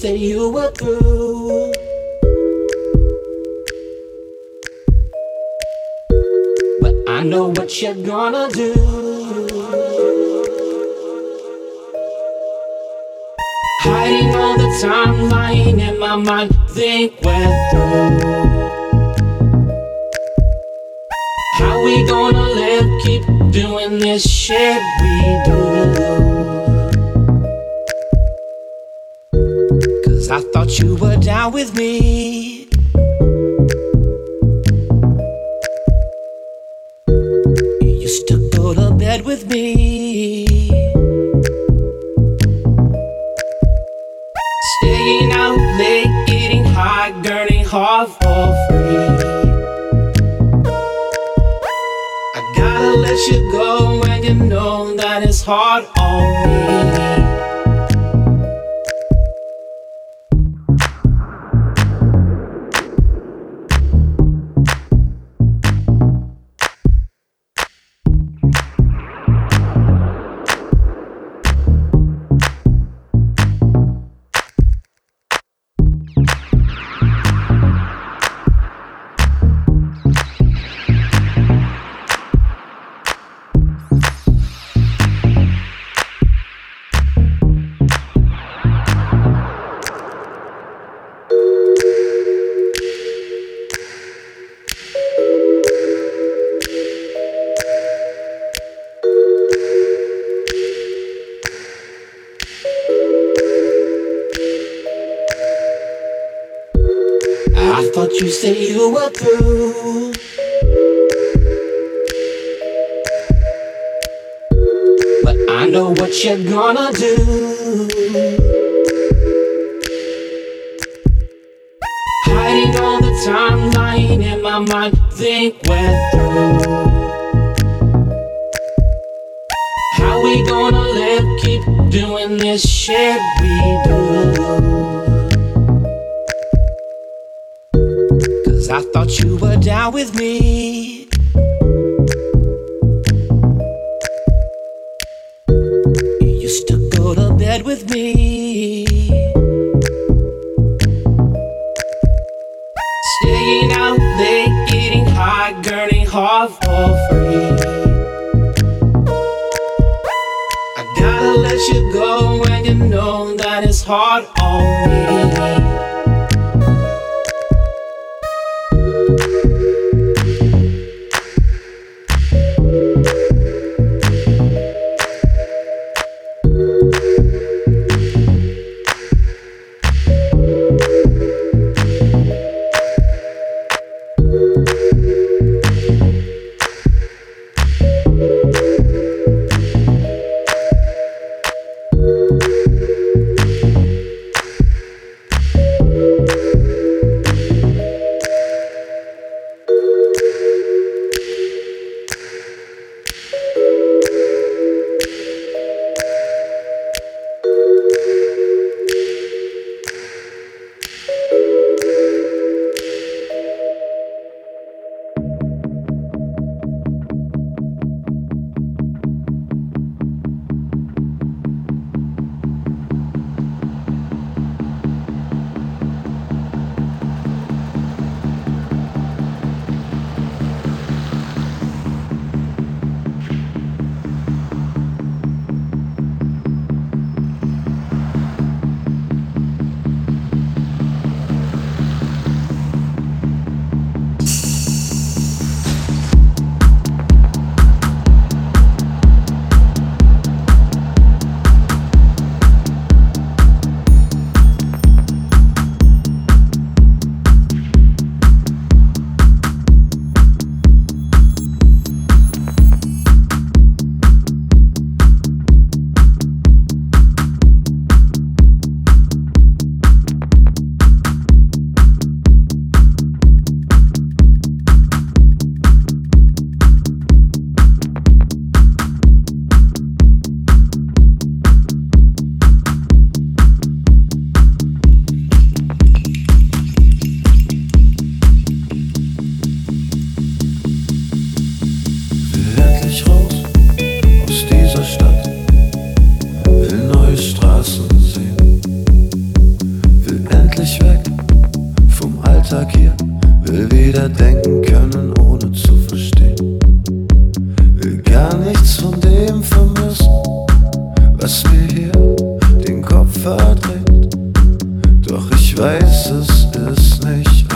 said you were through. But I know what you're gonna do. Hiding all the time, lying in my mind, think we're through. How we gonna live, keep doing this shit we do? I thought you were down with me. You used to go to bed with me. Staying out late, getting high, gurning hard for free. I gotta let you go, and you know that it's hard on me. We gonna live, keep doing this shit we do? I thought you were down with me. You used to go to bed with me. Staying out late, getting high, gurning hard for free. Let you go, when you know that it's hard on me. hier, will wieder denken können, ohne zu verstehen. Will gar nichts von dem vermissen, was mir hier den Kopf verdreht. Doch ich weiß, es ist nicht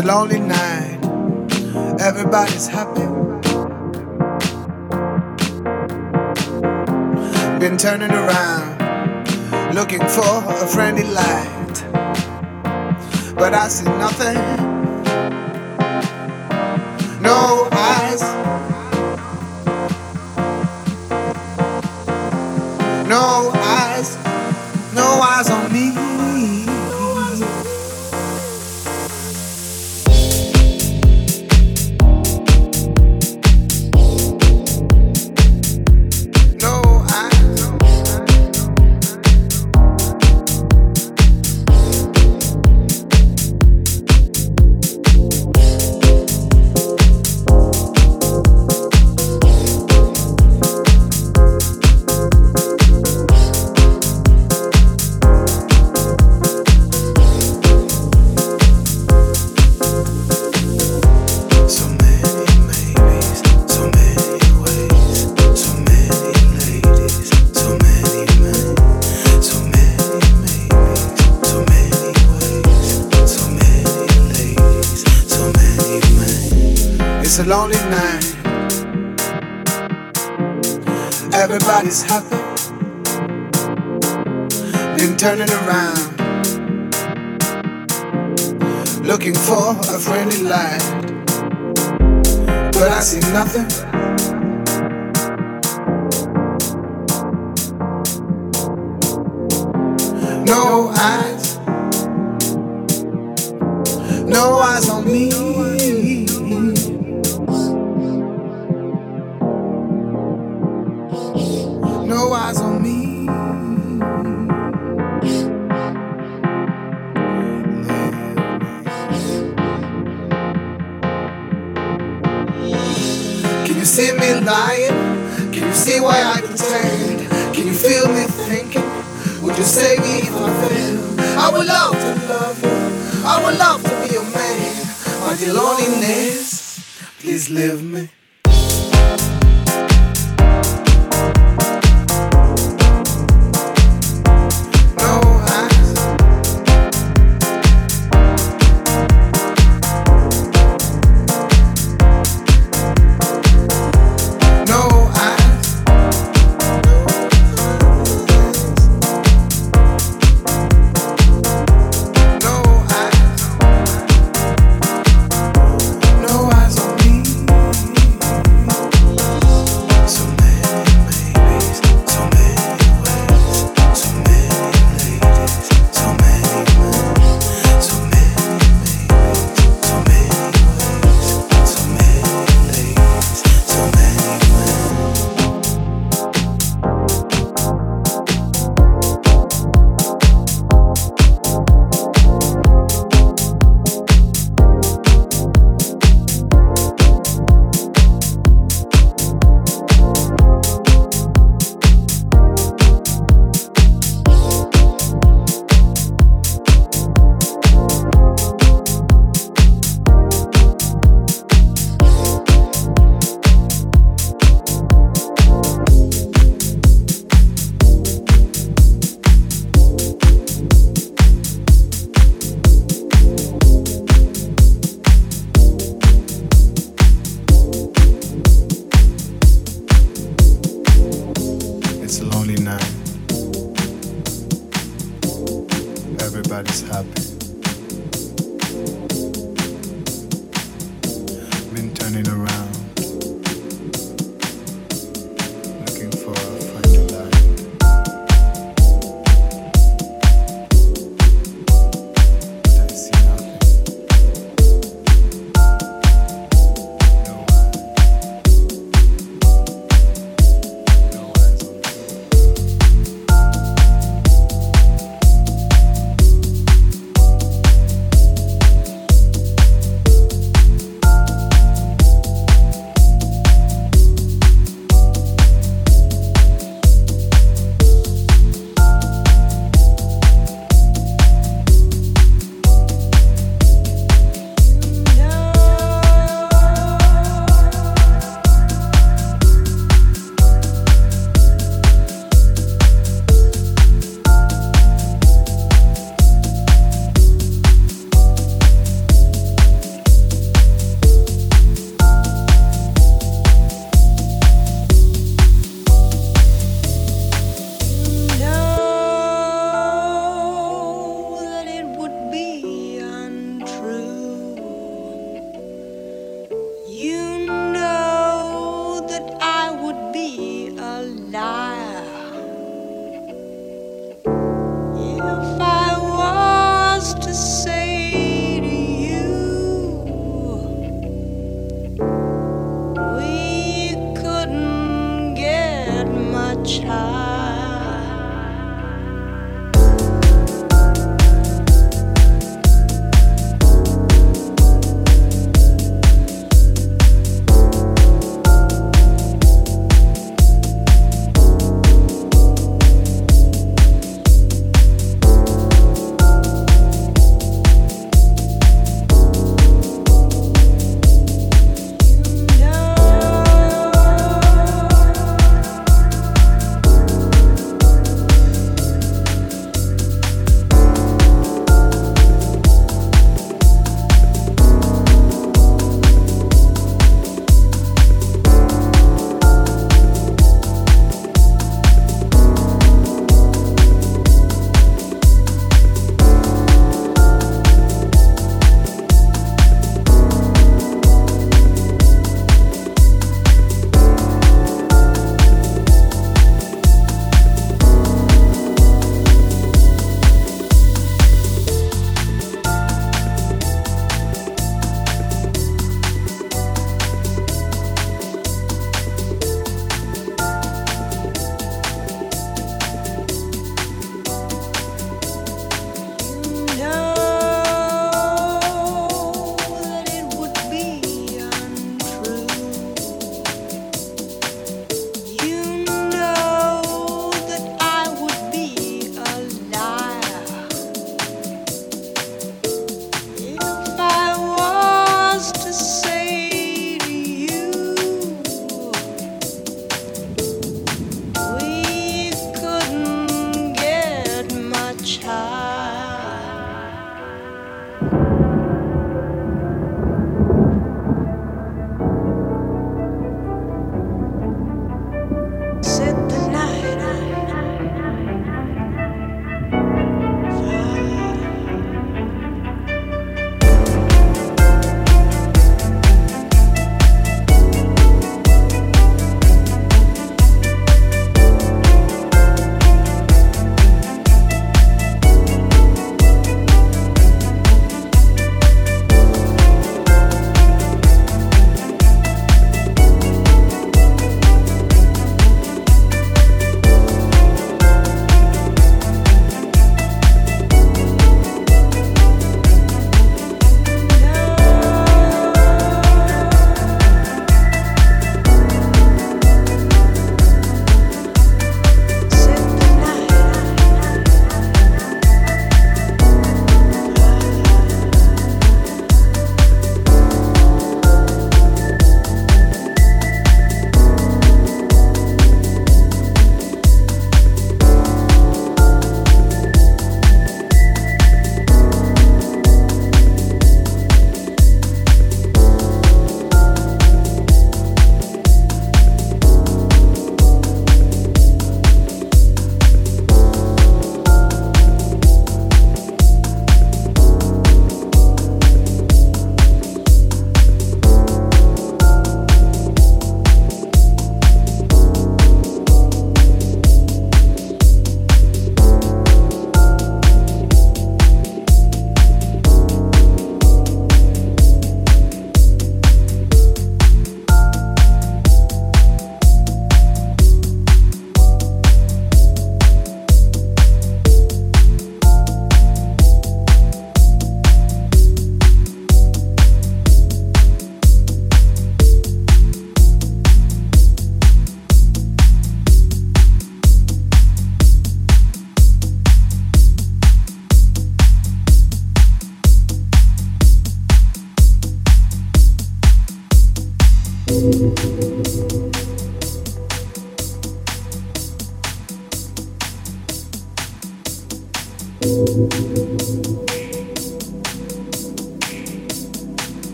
alone. nothing. No eyes, no eyes on me. No eyes on me. see me lying? Can you see why I pretend? Can you feel me thinking? Would you save me if I fail? I would love to love you. I would love to be your man. My dear loneliness, please leave me.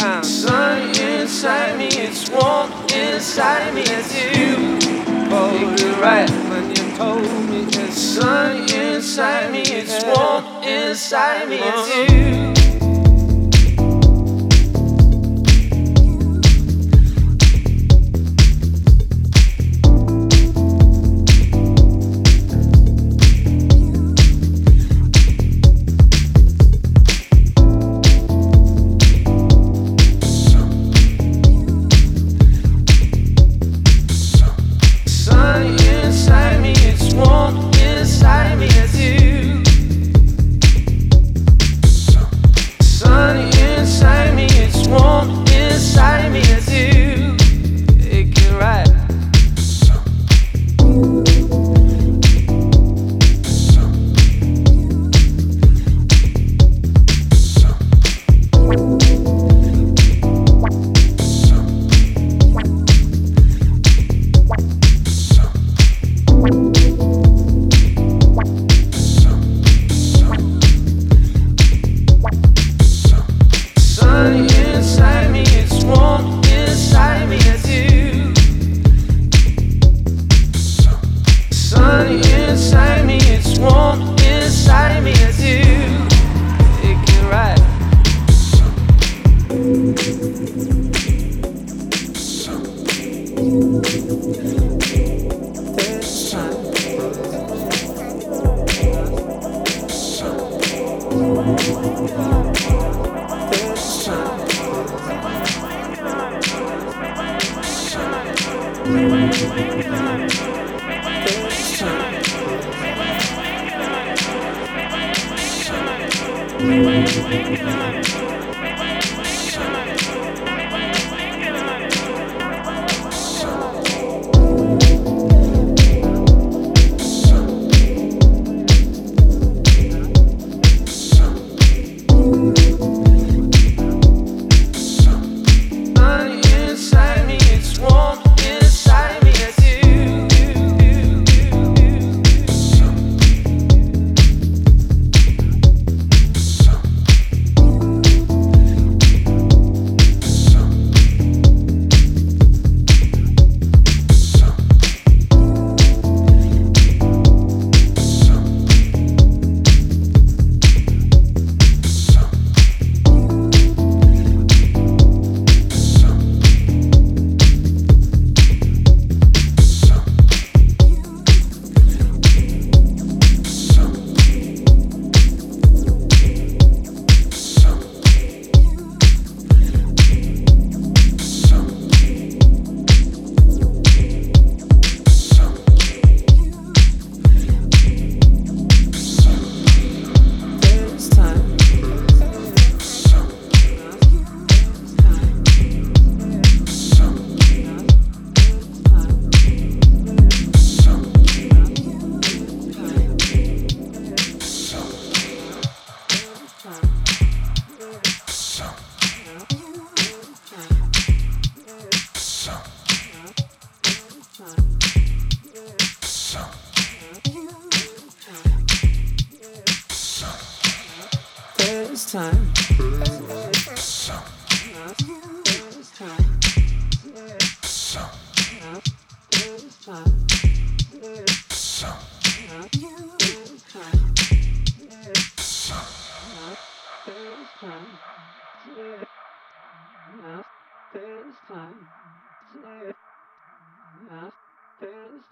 I'm sun inside me, it's warm inside me, it's you. Hold it right when you told me it's sun inside me, it's warm inside me, it's uh-huh. you.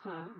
Time.